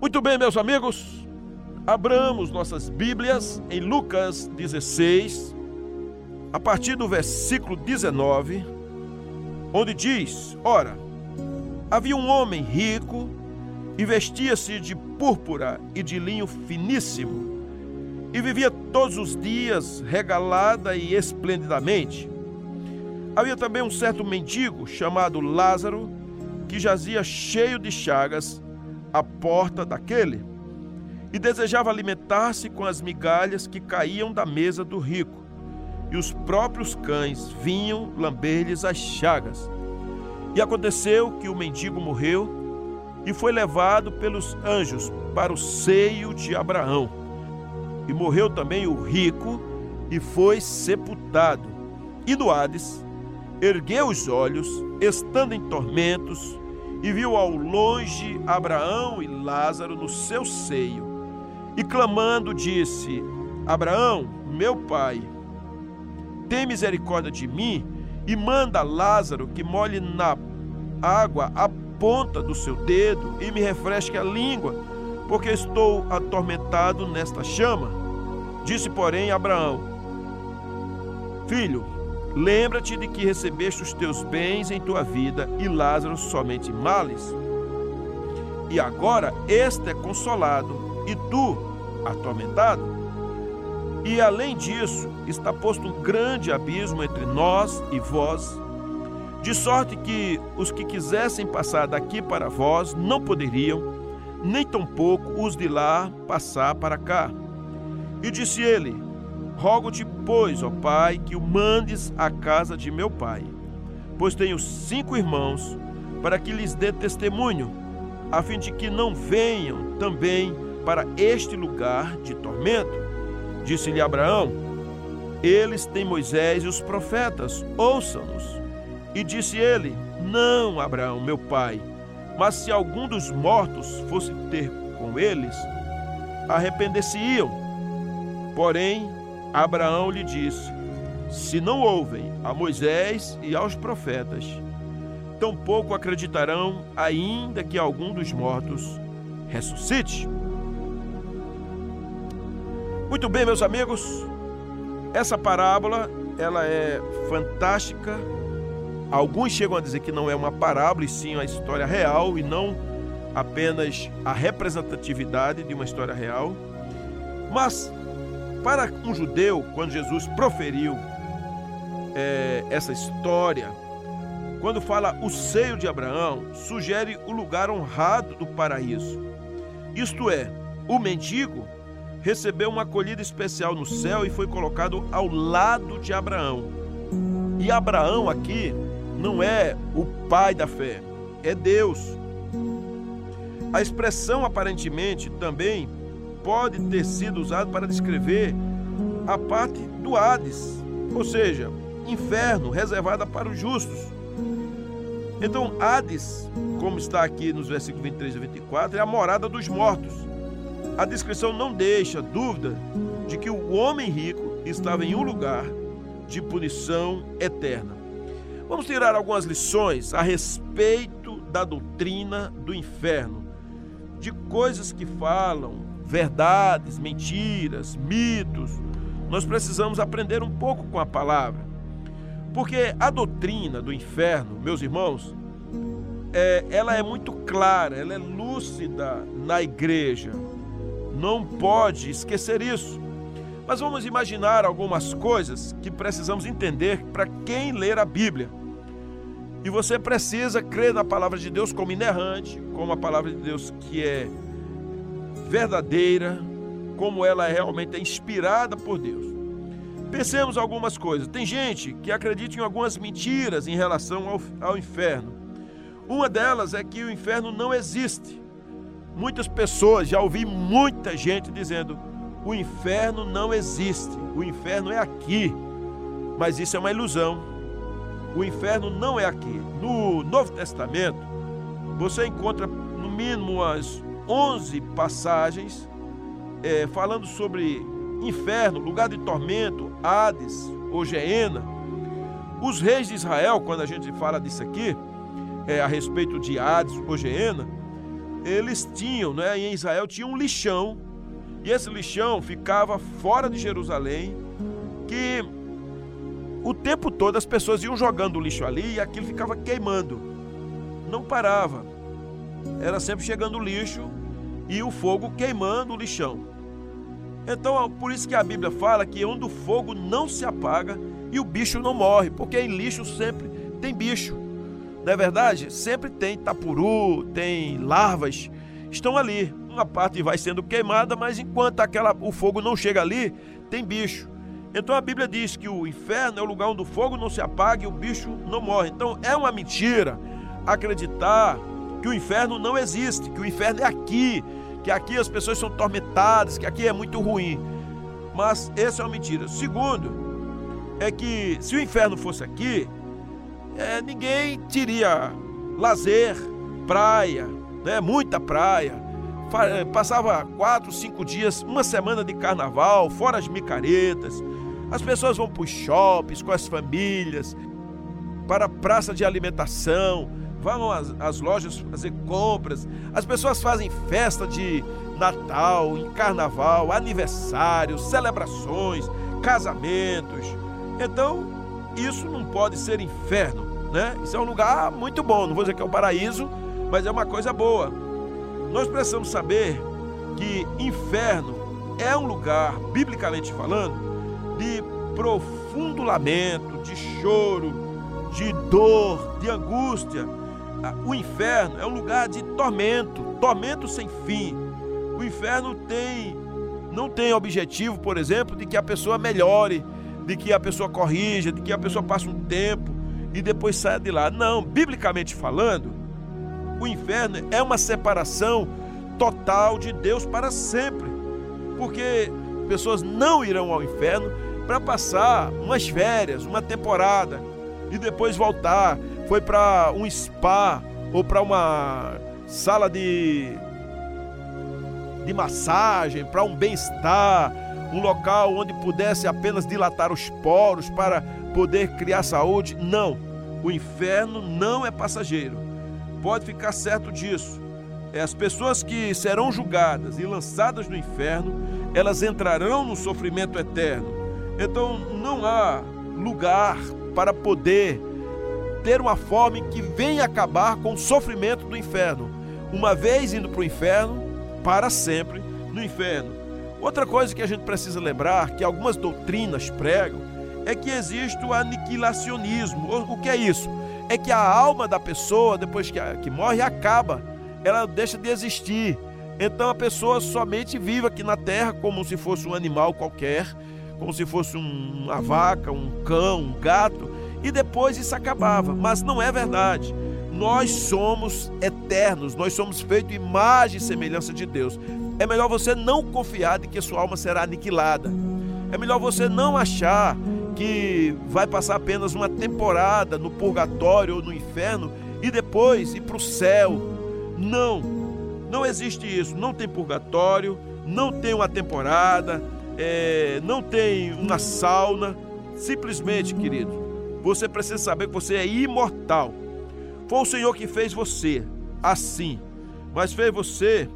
Muito bem, meus amigos, abramos nossas Bíblias em Lucas 16, a partir do versículo 19, onde diz: Ora, havia um homem rico e vestia-se de púrpura e de linho finíssimo, e vivia todos os dias regalada e esplendidamente. Havia também um certo mendigo chamado Lázaro, que jazia cheio de chagas à porta daquele e desejava alimentar-se com as migalhas que caíam da mesa do rico. E os próprios cães vinham lamber-lhes as chagas. E aconteceu que o mendigo morreu e foi levado pelos anjos para o seio de Abraão. E morreu também o rico e foi sepultado. E do Hades ergueu os olhos, estando em tormentos, e viu ao longe Abraão e Lázaro no seu seio. E clamando, disse: Abraão, meu pai, tem misericórdia de mim e manda Lázaro que molhe na água a ponta do seu dedo e me refresque a língua, porque estou atormentado nesta chama. Disse, porém, Abraão: Filho, Lembra-te de que recebeste os teus bens em tua vida e Lázaro somente males. E agora este é consolado e tu atormentado. E além disso, está posto um grande abismo entre nós e vós, de sorte que os que quisessem passar daqui para vós não poderiam, nem tampouco os de lá passar para cá. E disse ele: Rogo-te, pois, ó Pai, que o mandes à casa de meu pai, pois tenho cinco irmãos, para que lhes dê testemunho, a fim de que não venham também para este lugar de tormento. Disse-lhe Abraão: Eles têm Moisés e os profetas, ouçam-nos. E disse ele: Não, Abraão, meu pai, mas se algum dos mortos fosse ter com eles, arrepender-se-iam. Porém, Abraão lhe disse: Se não ouvem a Moisés e aos profetas, tampouco acreditarão, ainda que algum dos mortos ressuscite. Muito bem, meus amigos, essa parábola ela é fantástica. Alguns chegam a dizer que não é uma parábola, e sim uma história real e não apenas a representatividade de uma história real. Mas para um judeu, quando Jesus proferiu é, essa história, quando fala o seio de Abraão, sugere o lugar honrado do paraíso. Isto é, o mendigo recebeu uma acolhida especial no céu e foi colocado ao lado de Abraão. E Abraão aqui não é o pai da fé, é Deus. A expressão aparentemente também pode ter sido usado para descrever a parte do Hades, ou seja, inferno reservada para os justos. Então, Hades, como está aqui nos versículos 23 e 24, é a morada dos mortos. A descrição não deixa dúvida de que o homem rico estava em um lugar de punição eterna. Vamos tirar algumas lições a respeito da doutrina do inferno, de coisas que falam verdades, mentiras, mitos. Nós precisamos aprender um pouco com a palavra. Porque a doutrina do inferno, meus irmãos, é, ela é muito clara, ela é lúcida na igreja. Não pode esquecer isso. Mas vamos imaginar algumas coisas que precisamos entender para quem ler a Bíblia. E você precisa crer na palavra de Deus como inerrante, como a palavra de Deus que é verdadeira, como ela realmente é inspirada por Deus. Pensemos algumas coisas. Tem gente que acredita em algumas mentiras em relação ao, ao inferno. Uma delas é que o inferno não existe. Muitas pessoas, já ouvi muita gente dizendo: o inferno não existe, o inferno é aqui. Mas isso é uma ilusão. O inferno não é aqui. No Novo Testamento, você encontra no mínimo umas 11 passagens é, falando sobre inferno, lugar de tormento, Hades ou Geena. Os reis de Israel, quando a gente fala disso aqui, é, a respeito de Hades ou Geena, eles tinham, né, em Israel tinha um lixão, e esse lixão ficava fora de Jerusalém, que o tempo todo as pessoas iam jogando o lixo ali e aquilo ficava queimando. Não parava. Era sempre chegando lixo e o fogo queimando o lixão. Então, por isso que a Bíblia fala que onde o fogo não se apaga e o bicho não morre, porque em lixo sempre tem bicho. Não é verdade? Sempre tem tapuru, tem larvas, estão ali. Uma parte vai sendo queimada, mas enquanto aquela, o fogo não chega ali, tem bicho. Então a Bíblia diz que o inferno é o lugar onde o fogo não se apaga e o bicho não morre. Então é uma mentira acreditar que o inferno não existe, que o inferno é aqui, que aqui as pessoas são tormentadas, que aqui é muito ruim. Mas essa é uma mentira. Segundo, é que se o inferno fosse aqui, é, ninguém teria lazer, praia, né, muita praia. É, passava quatro, cinco dias, uma semana de carnaval, fora as micaretas. As pessoas vão para os shoppings com as famílias, para a praça de alimentação, vão às, às, lojas fazer compras. As pessoas fazem festa de Natal, em carnaval, aniversários, celebrações, casamentos. Então, isso não pode ser inferno, né? Isso é um lugar muito bom. Não vou dizer que é um paraíso, mas é uma coisa boa. Nós precisamos saber que inferno é um lugar, biblicamente falando, de profundo lamento, de choro, de dor, de angústia. O inferno é um lugar de tormento, tormento sem fim. O inferno tem não tem objetivo, por exemplo, de que a pessoa melhore, de que a pessoa corrija, de que a pessoa passe um tempo e depois saia de lá. Não, biblicamente falando, o inferno é uma separação total de Deus para sempre. Porque pessoas não irão ao inferno para passar umas férias, uma temporada e depois voltar. Foi para um spa ou para uma sala de de massagem, para um bem-estar, um local onde pudesse apenas dilatar os poros para poder criar saúde. Não, o inferno não é passageiro pode ficar certo disso. É, as pessoas que serão julgadas e lançadas no inferno, elas entrarão no sofrimento eterno. Então não há lugar para poder ter uma forma em que venha acabar com o sofrimento do inferno. Uma vez indo para o inferno, para sempre no inferno. Outra coisa que a gente precisa lembrar, que algumas doutrinas pregam, é que existe o aniquilacionismo. O que é isso? é que a alma da pessoa, depois que, morre, acaba. Ela deixa de existir. Então a pessoa somente vive aqui na terra como se fosse um animal qualquer, como se fosse um, uma vaca, um cão, um gato, e depois isso acabava. Mas não é verdade. Nós somos eternos, nós somos feitos imagem e semelhança de Deus. É melhor você não confiar de que sua alma será aniquilada. É melhor você não achar que vai passar apenas uma temporada no purgatório ou no inferno e depois ir para o céu. Não, não existe isso. Não tem purgatório, não tem uma temporada, é, não tem uma sauna. Simplesmente, querido, você precisa saber que você é imortal. Foi o Senhor que fez você assim, mas fez você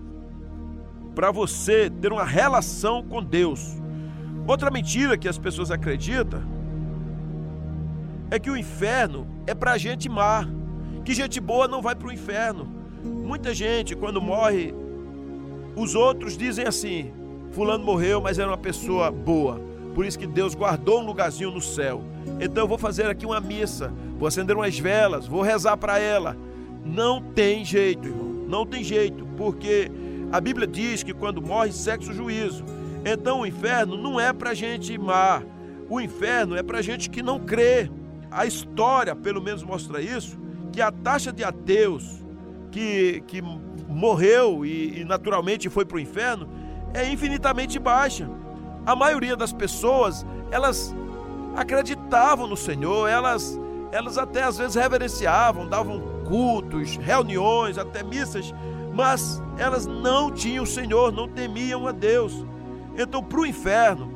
para você ter uma relação com Deus. Outra mentira que as pessoas acreditam é que o inferno é para gente má, que gente boa não vai para o inferno. Muita gente, quando morre, os outros dizem assim: Fulano morreu, mas era uma pessoa boa. Por isso que Deus guardou um lugarzinho no céu. Então eu vou fazer aqui uma missa, vou acender umas velas, vou rezar para ela. Não tem jeito, irmão. Não tem jeito, porque a Bíblia diz que quando morre, sexo juízo. Então o inferno não é para gente má. O inferno é para gente que não crê. A história, pelo menos, mostra isso, que a taxa de ateus que, que morreu e, e naturalmente foi para o inferno é infinitamente baixa. A maioria das pessoas, elas acreditavam no Senhor, elas, elas até às vezes reverenciavam, davam cultos, reuniões, até missas, mas elas não tinham o Senhor, não temiam a Deus. Então, para o inferno,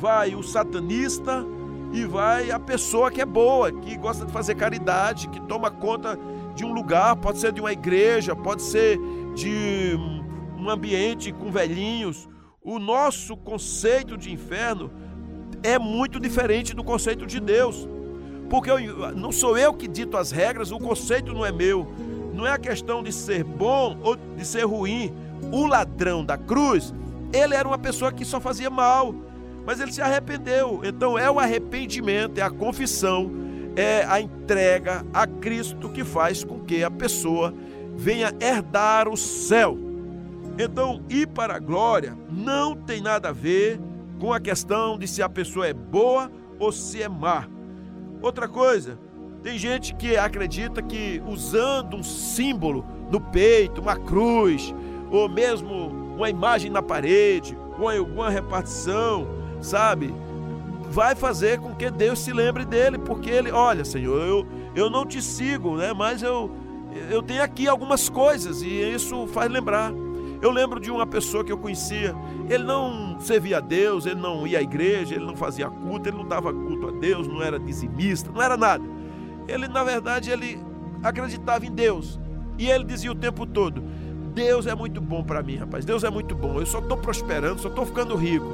vai o satanista, e vai a pessoa que é boa, que gosta de fazer caridade, que toma conta de um lugar, pode ser de uma igreja, pode ser de um ambiente com velhinhos. O nosso conceito de inferno é muito diferente do conceito de Deus. Porque eu, não sou eu que dito as regras, o conceito não é meu. Não é a questão de ser bom ou de ser ruim. O ladrão da cruz, ele era uma pessoa que só fazia mal, mas ele se arrependeu. Então é o arrependimento, é a confissão, é a entrega a Cristo que faz com que a pessoa venha herdar o céu. Então, ir para a glória não tem nada a ver com a questão de se a pessoa é boa ou se é má. Outra coisa, tem gente que acredita que usando um símbolo no peito, uma cruz, ou mesmo uma imagem na parede, ou alguma repartição, sabe? Vai fazer com que Deus se lembre dele, porque ele, olha, Senhor, eu, eu não te sigo, né? Mas eu, eu tenho aqui algumas coisas e isso faz lembrar. Eu lembro de uma pessoa que eu conhecia, ele não servia a Deus, ele não ia à igreja, ele não fazia culto, ele não dava culto a Deus, não era dizimista, não era nada. Ele, na verdade, ele acreditava em Deus. E ele dizia o tempo todo: Deus é muito bom para mim, rapaz. Deus é muito bom. Eu só estou prosperando, só estou ficando rico.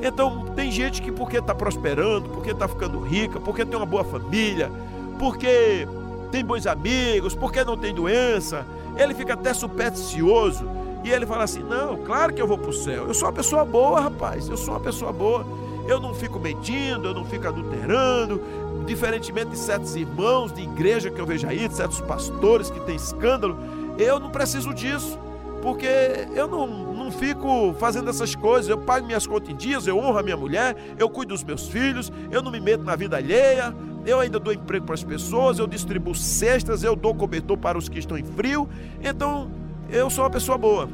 Então, tem gente que porque está prosperando, porque está ficando rica, porque tem uma boa família, porque tem bons amigos, porque não tem doença, ele fica até supersticioso e ele fala assim: Não, claro que eu vou para o céu. Eu sou uma pessoa boa, rapaz. Eu sou uma pessoa boa. Eu não fico mentindo, eu não fico adulterando. Diferentemente de certos irmãos de igreja que eu vejo aí, de certos pastores que têm escândalo, eu não preciso disso. Porque eu não, não fico fazendo essas coisas. Eu pago minhas contas em dias, eu honro a minha mulher, eu cuido dos meus filhos, eu não me meto na vida alheia, eu ainda dou emprego para as pessoas, eu distribuo cestas, eu dou cobertor para os que estão em frio. Então, eu sou uma pessoa boa.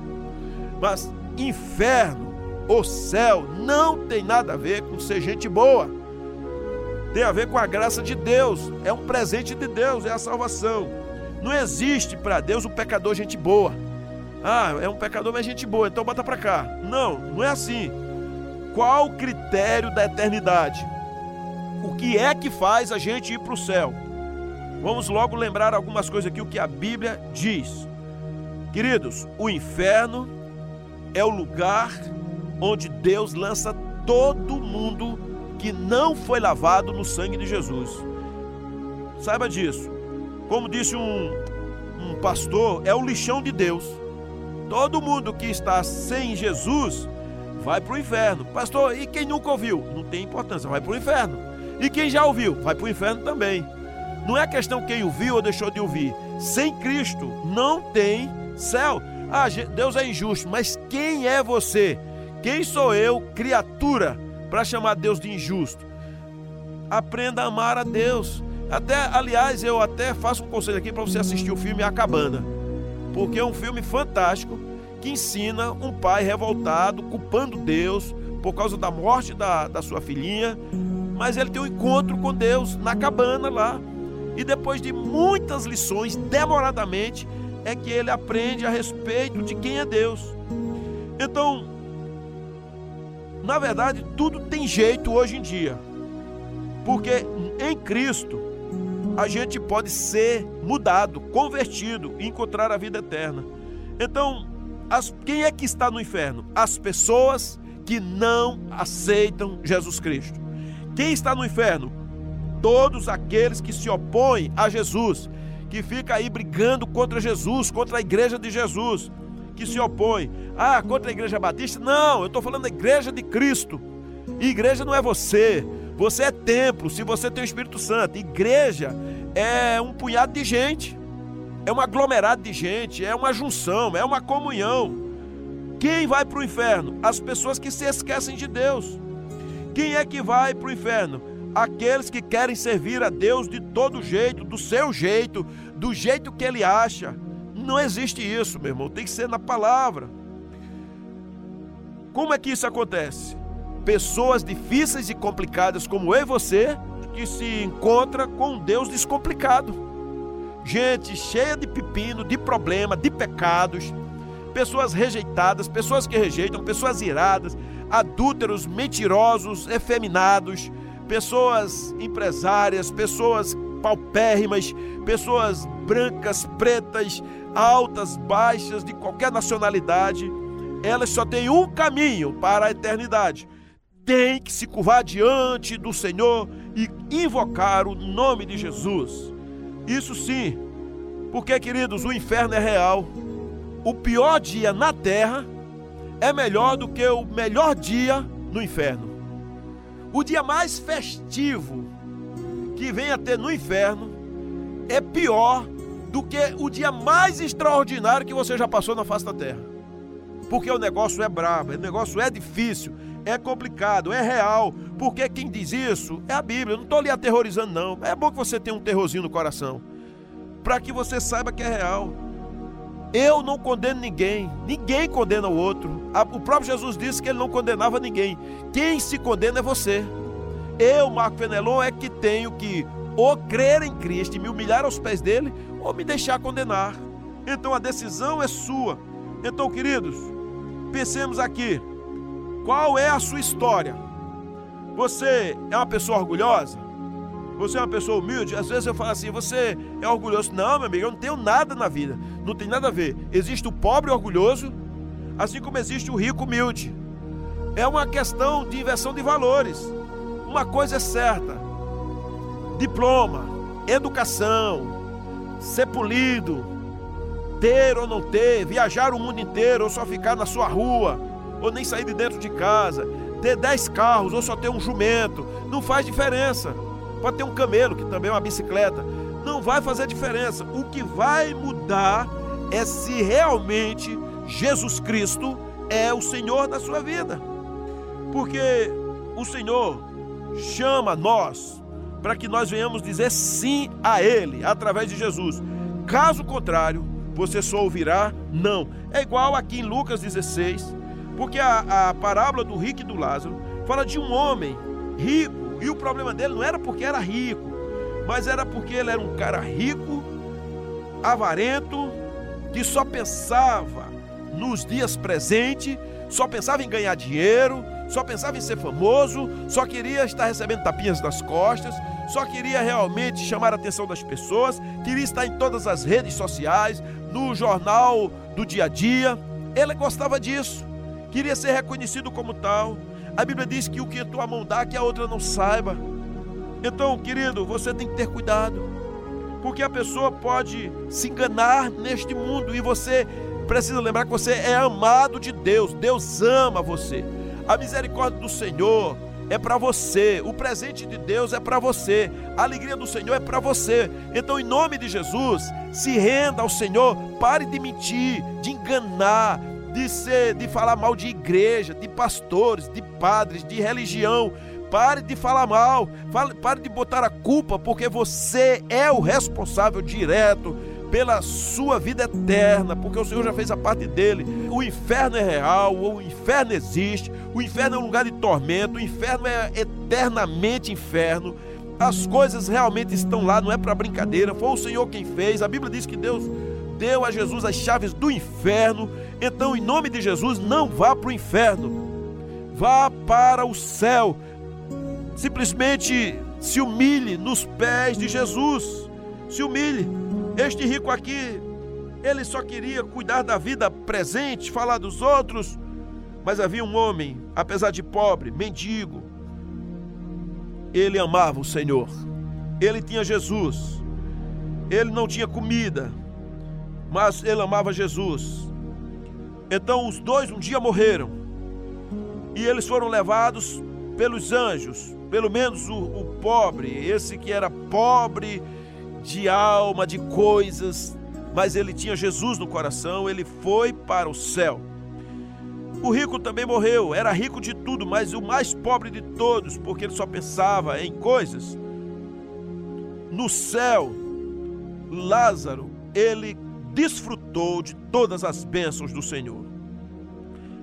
Mas inferno ou céu não tem nada a ver com ser gente boa. Tem a ver com a graça de Deus. É um presente de Deus, é a salvação. Não existe para Deus um pecador gente boa. Ah, é um pecador, mas gente boa, então bota para cá. Não, não é assim. Qual o critério da eternidade? O que é que faz a gente ir para o céu? Vamos logo lembrar algumas coisas aqui, o que a Bíblia diz. Queridos, o inferno é o lugar onde Deus lança todo mundo que não foi lavado no sangue de Jesus. Saiba disso. Como disse um, um pastor, é o lixão de Deus. Todo mundo que está sem Jesus vai para o inferno. Pastor, e quem nunca ouviu? Não tem importância, vai para o inferno. E quem já ouviu? Vai para o inferno também. Não é questão quem ouviu ou deixou de ouvir. Sem Cristo não tem céu. Ah, Deus é injusto, mas quem é você? Quem sou eu, criatura, para chamar Deus de injusto? Aprenda a amar a Deus. Até, aliás, eu até faço um conselho aqui para você assistir o filme A Cabana, porque é um filme fantástico que ensina um pai revoltado, culpando Deus por causa da morte da, da sua filhinha, mas ele tem um encontro com Deus na cabana lá. E depois de muitas lições, demoradamente, é que ele aprende a respeito de quem é Deus. Então, na verdade, tudo tem jeito hoje em dia. Porque em Cristo a gente pode ser mudado, convertido e encontrar a vida eterna. Então, as, quem é que está no inferno? As pessoas que não aceitam Jesus Cristo. Quem está no inferno? Todos aqueles que se opõem a Jesus, que fica aí brigando contra Jesus, contra a igreja de Jesus, que se opõe. Ah, contra a igreja batista? Não, eu estou falando da igreja de Cristo. Igreja não é você. Você é templo, se você tem o Espírito Santo. Igreja é um punhado de gente. É um aglomerado de gente, é uma junção, é uma comunhão. Quem vai para o inferno? As pessoas que se esquecem de Deus. Quem é que vai para o inferno? Aqueles que querem servir a Deus de todo jeito, do seu jeito, do jeito que ele acha. Não existe isso, meu irmão, tem que ser na palavra. Como é que isso acontece? Pessoas difíceis e complicadas como eu e você, que se encontra com um Deus descomplicado. Gente cheia de pepino, de problema, de pecados, pessoas rejeitadas, pessoas que rejeitam, pessoas iradas, adúlteros, mentirosos, efeminados, pessoas empresárias, pessoas paupérrimas, pessoas brancas, pretas, altas, baixas, de qualquer nacionalidade, elas só têm um caminho para a eternidade. Tem que se curvar diante do Senhor e invocar o nome de Jesus. Isso sim, porque, queridos, o inferno é real. O pior dia na terra é melhor do que o melhor dia no inferno. O dia mais festivo que vem a ter no inferno é pior do que o dia mais extraordinário que você já passou na face da terra. Porque o negócio é brabo, o negócio é difícil, é complicado, é real. Porque quem diz isso é a Bíblia. Eu não estou lhe aterrorizando, não. É bom que você tenha um terrorzinho no coração. Para que você saiba que é real. Eu não condeno ninguém, ninguém condena o outro. O próprio Jesus disse que ele não condenava ninguém. Quem se condena é você. Eu, Marco Fenelon, é que tenho que ou crer em Cristo e me humilhar aos pés dele, ou me deixar condenar. Então a decisão é sua. Então, queridos, pensemos aqui: qual é a sua história? Você é uma pessoa orgulhosa? Você é uma pessoa humilde? Às vezes eu falo assim: você é orgulhoso. Não, meu amigo, eu não tenho nada na vida. Não tem nada a ver. Existe o pobre orgulhoso, assim como existe o rico humilde. É uma questão de inversão de valores. Uma coisa é certa: diploma, educação, ser polido, ter ou não ter, viajar o mundo inteiro ou só ficar na sua rua, ou nem sair de dentro de casa, ter dez carros ou só ter um jumento, não faz diferença. Pode ter um camelo, que também é uma bicicleta, não vai fazer diferença. O que vai mudar é se realmente Jesus Cristo é o Senhor da sua vida. Porque o Senhor chama nós para que nós venhamos dizer sim a Ele através de Jesus. Caso contrário, você só ouvirá não. É igual aqui em Lucas 16, porque a, a parábola do rico e do Lázaro fala de um homem rico, e o problema dele não era porque era rico, mas era porque ele era um cara rico, avarento, que só pensava nos dias presentes, só pensava em ganhar dinheiro, só pensava em ser famoso, só queria estar recebendo tapinhas nas costas, só queria realmente chamar a atenção das pessoas, queria estar em todas as redes sociais, no jornal do dia a dia. Ele gostava disso, queria ser reconhecido como tal. A Bíblia diz que o que a tua mão dá, que a outra não saiba. Então, querido, você tem que ter cuidado, porque a pessoa pode se enganar neste mundo e você precisa lembrar que você é amado de Deus, Deus ama você. A misericórdia do Senhor é para você, o presente de Deus é para você, a alegria do Senhor é para você. Então, em nome de Jesus, se renda ao Senhor, pare de mentir, de enganar, de ser, de falar mal de igreja, de pastores, de padres, de religião. Pare de falar mal, pare de botar a culpa, porque você é o responsável direto pela sua vida eterna, porque o Senhor já fez a parte dele. O inferno é real, o inferno existe, o inferno é um lugar de tormento, o inferno é eternamente inferno. As coisas realmente estão lá, não é para brincadeira. Foi o Senhor quem fez. A Bíblia diz que Deus deu a Jesus as chaves do inferno. Então, em nome de Jesus, não vá para o inferno. Vá para o céu. Simplesmente se humilhe nos pés de Jesus. Se humilhe. Este rico aqui, ele só queria cuidar da vida presente, falar dos outros, mas havia um homem, apesar de pobre, mendigo, ele amava o Senhor, ele tinha Jesus, ele não tinha comida, mas ele amava Jesus. Então os dois um dia morreram e eles foram levados pelos anjos, pelo menos o, o pobre, esse que era pobre de alma, de coisas, mas ele tinha Jesus no coração, ele foi para o céu. O rico também morreu, era rico de tudo, mas o mais pobre de todos, porque ele só pensava em coisas. No céu, Lázaro, ele desfrutou de todas as bênçãos do Senhor.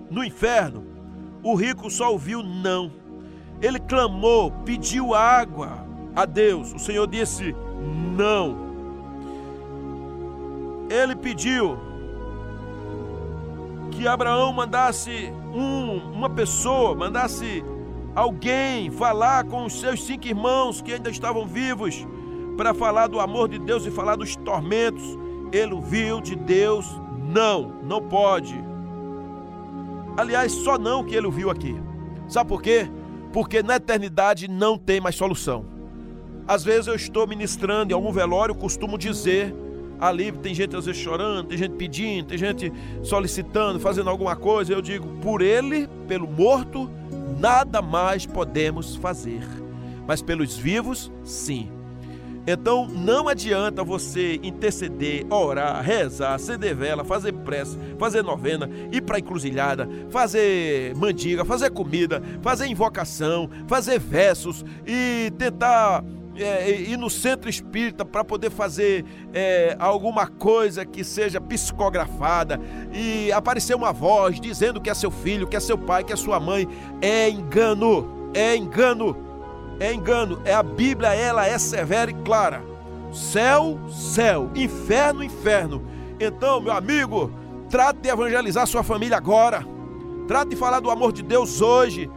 No inferno, o rico só ouviu não. Ele clamou, pediu água a Deus. O Senhor disse: não. Ele pediu que Abraão mandasse um, uma pessoa, mandasse alguém falar com os seus cinco irmãos que ainda estavam vivos, para falar do amor de Deus e falar dos tormentos ele viu de Deus? Não, não pode. Aliás, só não que ele viu aqui. Sabe por quê? Porque na eternidade não tem mais solução. Às vezes eu estou ministrando em algum velório, costumo dizer ali, tem gente às vezes chorando, tem gente pedindo, tem gente solicitando, fazendo alguma coisa. Eu digo, por ele, pelo morto, nada mais podemos fazer. Mas pelos vivos, sim. Então não adianta você interceder, orar, rezar, acender vela, fazer prece, fazer novena, ir para encruzilhada, fazer mandiga, fazer comida, fazer invocação, fazer versos e tentar é, ir no centro espírita para poder fazer é, alguma coisa que seja psicografada e aparecer uma voz dizendo que é seu filho, que é seu pai, que é sua mãe, é engano, é engano é engano, é a Bíblia, ela é severa e clara. Céu, céu, inferno, inferno. Então, meu amigo, trate de evangelizar sua família agora. Trate de falar do amor de Deus hoje.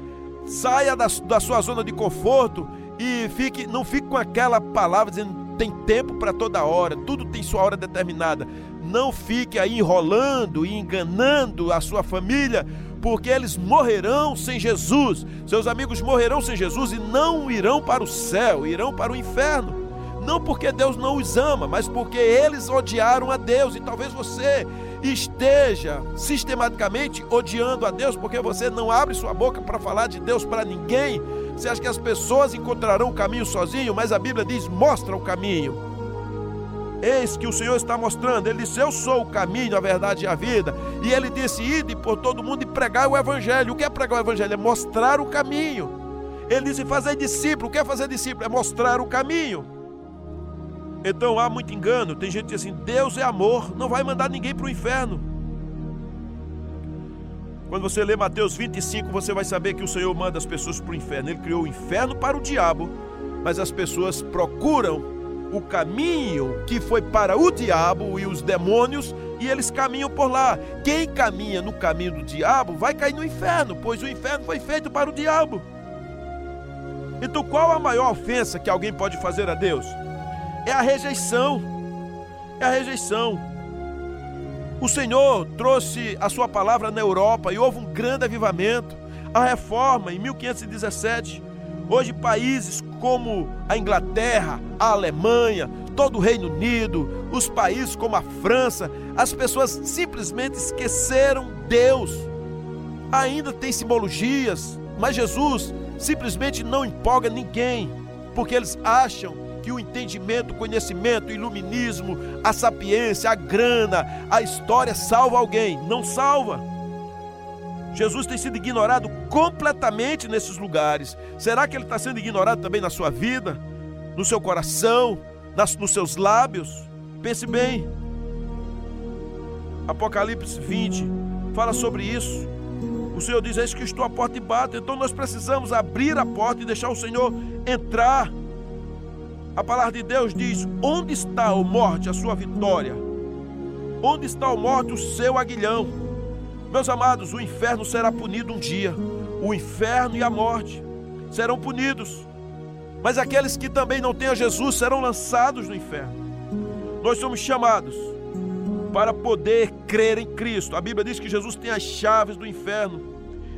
Saia da, da sua zona de conforto e fique, não fique com aquela palavra dizendo tem tempo para toda hora, tudo tem sua hora determinada. Não fique aí enrolando e enganando a sua família porque eles morrerão sem Jesus. Seus amigos morrerão sem Jesus e não irão para o céu, irão para o inferno. Não porque Deus não os ama, mas porque eles odiaram a Deus. E talvez você esteja sistematicamente odiando a Deus porque você não abre sua boca para falar de Deus para ninguém. Você acha que as pessoas encontrarão o caminho sozinho, mas a Bíblia diz: mostra o caminho. Eis que o Senhor está mostrando. Ele disse: Eu sou o caminho, a verdade e a vida. E ele disse: Ide por todo mundo e pregar o Evangelho. O que é pregar o Evangelho? É mostrar o caminho. Ele disse: Fazer discípulo. O que é fazer discípulo? É mostrar o caminho. Então há muito engano. Tem gente que diz assim: Deus é amor, não vai mandar ninguém para o inferno. Quando você lê Mateus 25, você vai saber que o Senhor manda as pessoas para o inferno. Ele criou o inferno para o diabo, mas as pessoas procuram o caminho que foi para o diabo e os demônios, e eles caminham por lá. Quem caminha no caminho do diabo vai cair no inferno, pois o inferno foi feito para o diabo. Então, qual a maior ofensa que alguém pode fazer a Deus? É a rejeição. É a rejeição. O Senhor trouxe a sua palavra na Europa e houve um grande avivamento. A reforma em 1517 Hoje, países como a Inglaterra, a Alemanha, todo o Reino Unido, os países como a França, as pessoas simplesmente esqueceram Deus. Ainda tem simbologias, mas Jesus simplesmente não empolga ninguém, porque eles acham que o entendimento, o conhecimento, o iluminismo, a sapiência, a grana, a história salva alguém. Não salva. Jesus tem sido ignorado completamente nesses lugares. Será que ele está sendo ignorado também na sua vida, no seu coração, nas, nos seus lábios? Pense bem. Apocalipse 20 fala sobre isso. O Senhor diz: Eis que estou à porta e bato. Então nós precisamos abrir a porta e deixar o Senhor entrar. A palavra de Deus diz: Onde está, a morte, a sua vitória? Onde está, a morte, o seu aguilhão? Meus amados, o inferno será punido um dia. O inferno e a morte serão punidos. Mas aqueles que também não têm a Jesus serão lançados no inferno. Nós somos chamados para poder crer em Cristo. A Bíblia diz que Jesus tem as chaves do inferno.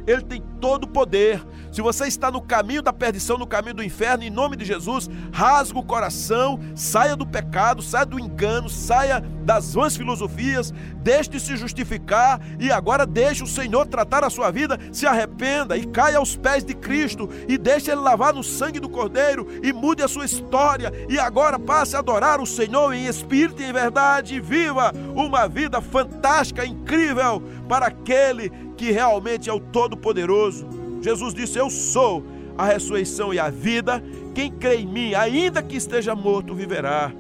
Ele tem todo o poder. Se você está no caminho da perdição, no caminho do inferno, em nome de Jesus, rasga o coração, saia do pecado, saia do engano, saia das vãs filosofias, deixe de se justificar e agora deixe o Senhor tratar a sua vida, se arrependa e caia aos pés de Cristo e deixe Ele lavar no sangue do Cordeiro e mude a sua história e agora passe a adorar o Senhor em espírito e em verdade e viva uma vida fantástica, incrível para aquele que realmente é o Todo-Poderoso. Jesus disse: Eu sou a ressurreição e a vida. Quem crê em mim, ainda que esteja morto, viverá.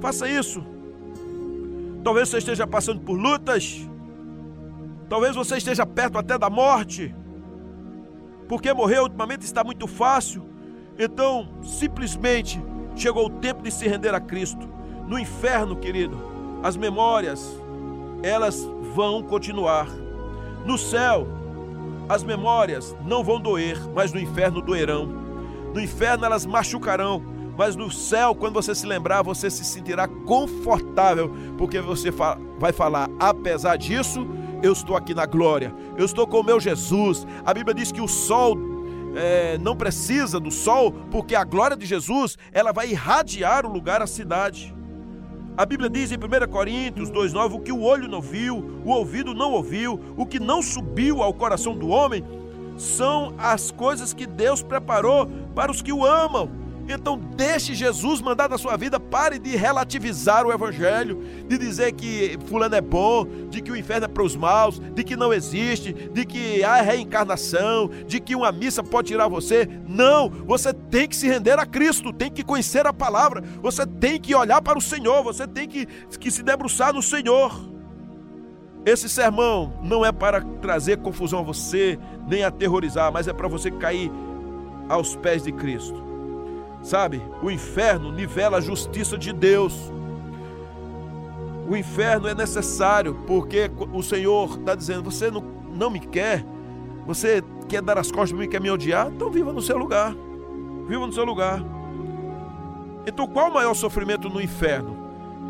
Faça isso. Talvez você esteja passando por lutas. Talvez você esteja perto até da morte. Porque morrer ultimamente está muito fácil. Então, simplesmente chegou o tempo de se render a Cristo. No inferno, querido, as memórias, elas vão continuar. No céu, as memórias não vão doer, mas no inferno doerão. No inferno elas machucarão, mas no céu, quando você se lembrar, você se sentirá confortável, porque você vai falar: apesar disso, eu estou aqui na glória, eu estou com o meu Jesus. A Bíblia diz que o sol é, não precisa do sol, porque a glória de Jesus ela vai irradiar o lugar, a cidade. A Bíblia diz em 1 Coríntios 2,9: o que o olho não viu, o ouvido não ouviu, o que não subiu ao coração do homem, são as coisas que Deus preparou para os que o amam. Então deixe Jesus mandar na sua vida, pare de relativizar o evangelho, de dizer que fulano é bom, de que o inferno é para os maus, de que não existe, de que há reencarnação, de que uma missa pode tirar você. Não, você tem que se render a Cristo, tem que conhecer a palavra, você tem que olhar para o Senhor, você tem que, que se debruçar no Senhor. Esse sermão não é para trazer confusão a você, nem aterrorizar, mas é para você cair aos pés de Cristo. Sabe, o inferno nivela a justiça de Deus. O inferno é necessário porque o Senhor está dizendo: você não, não me quer, você quer dar as costas para mim, quer me odiar? Então viva no seu lugar. Viva no seu lugar. Então, qual o maior sofrimento no inferno?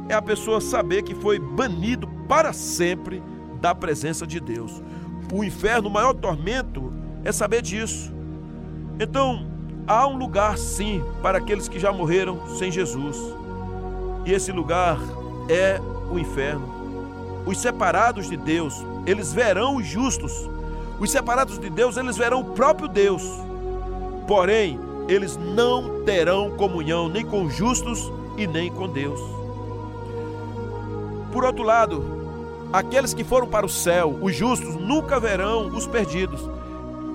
É a pessoa saber que foi banido para sempre da presença de Deus. O inferno, o maior tormento é saber disso. Então, Há um lugar, sim, para aqueles que já morreram sem Jesus. E esse lugar é o inferno. Os separados de Deus, eles verão os justos. Os separados de Deus, eles verão o próprio Deus. Porém, eles não terão comunhão nem com os justos e nem com Deus. Por outro lado, aqueles que foram para o céu, os justos, nunca verão os perdidos.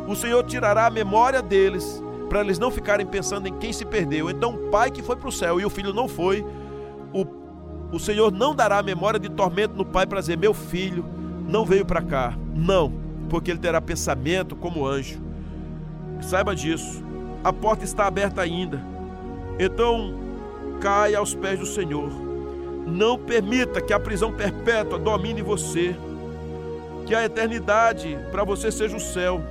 O Senhor tirará a memória deles para eles não ficarem pensando em quem se perdeu. Então, o pai que foi para o céu e o filho não foi, o, o Senhor não dará a memória de tormento no pai para dizer: Meu filho não veio para cá. Não, porque ele terá pensamento como anjo. Saiba disso. A porta está aberta ainda. Então, caia aos pés do Senhor. Não permita que a prisão perpétua domine você. Que a eternidade para você seja o céu.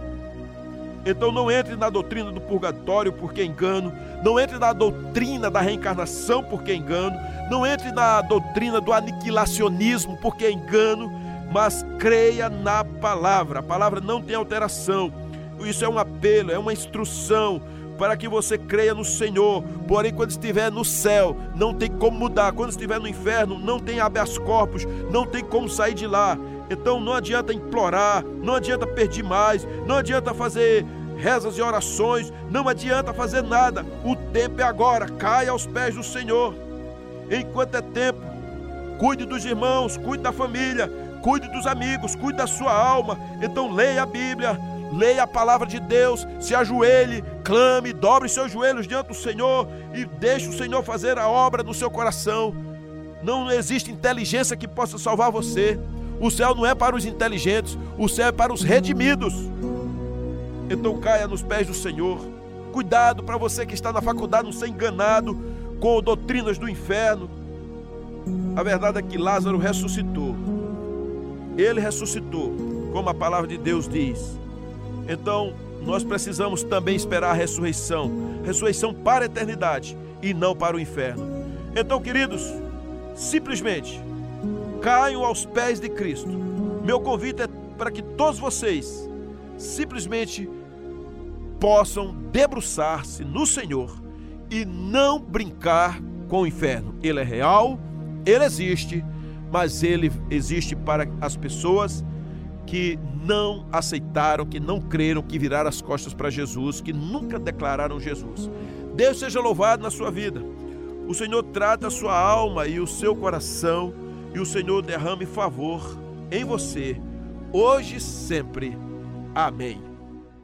Então não entre na doutrina do purgatório porque é engano, não entre na doutrina da reencarnação porque é engano, não entre na doutrina do aniquilacionismo porque é engano, mas creia na palavra. A palavra não tem alteração. Isso é um apelo, é uma instrução para que você creia no Senhor. Porém, quando estiver no céu, não tem como mudar. Quando estiver no inferno, não tem habeas corpus, não tem como sair de lá. Então não adianta implorar, não adianta pedir mais, não adianta fazer rezas e orações, não adianta fazer nada. O tempo é agora, caia aos pés do Senhor. Enquanto é tempo, cuide dos irmãos, cuide da família, cuide dos amigos, cuide da sua alma. Então leia a Bíblia, leia a palavra de Deus, se ajoelhe, clame, dobre seus joelhos diante do Senhor e deixe o Senhor fazer a obra no seu coração. Não existe inteligência que possa salvar você. O céu não é para os inteligentes, o céu é para os redimidos. Então caia nos pés do Senhor. Cuidado para você que está na faculdade não ser enganado com doutrinas do inferno. A verdade é que Lázaro ressuscitou. Ele ressuscitou, como a palavra de Deus diz. Então, nós precisamos também esperar a ressurreição ressurreição para a eternidade e não para o inferno. Então, queridos, simplesmente caiam aos pés de Cristo. Meu convite é para que todos vocês simplesmente possam debruçar-se no Senhor e não brincar com o inferno. Ele é real, ele existe, mas ele existe para as pessoas que não aceitaram, que não creram, que viraram as costas para Jesus, que nunca declararam Jesus. Deus seja louvado na sua vida. O Senhor trata a sua alma e o seu coração e o Senhor derrame favor em você, hoje e sempre. Amém.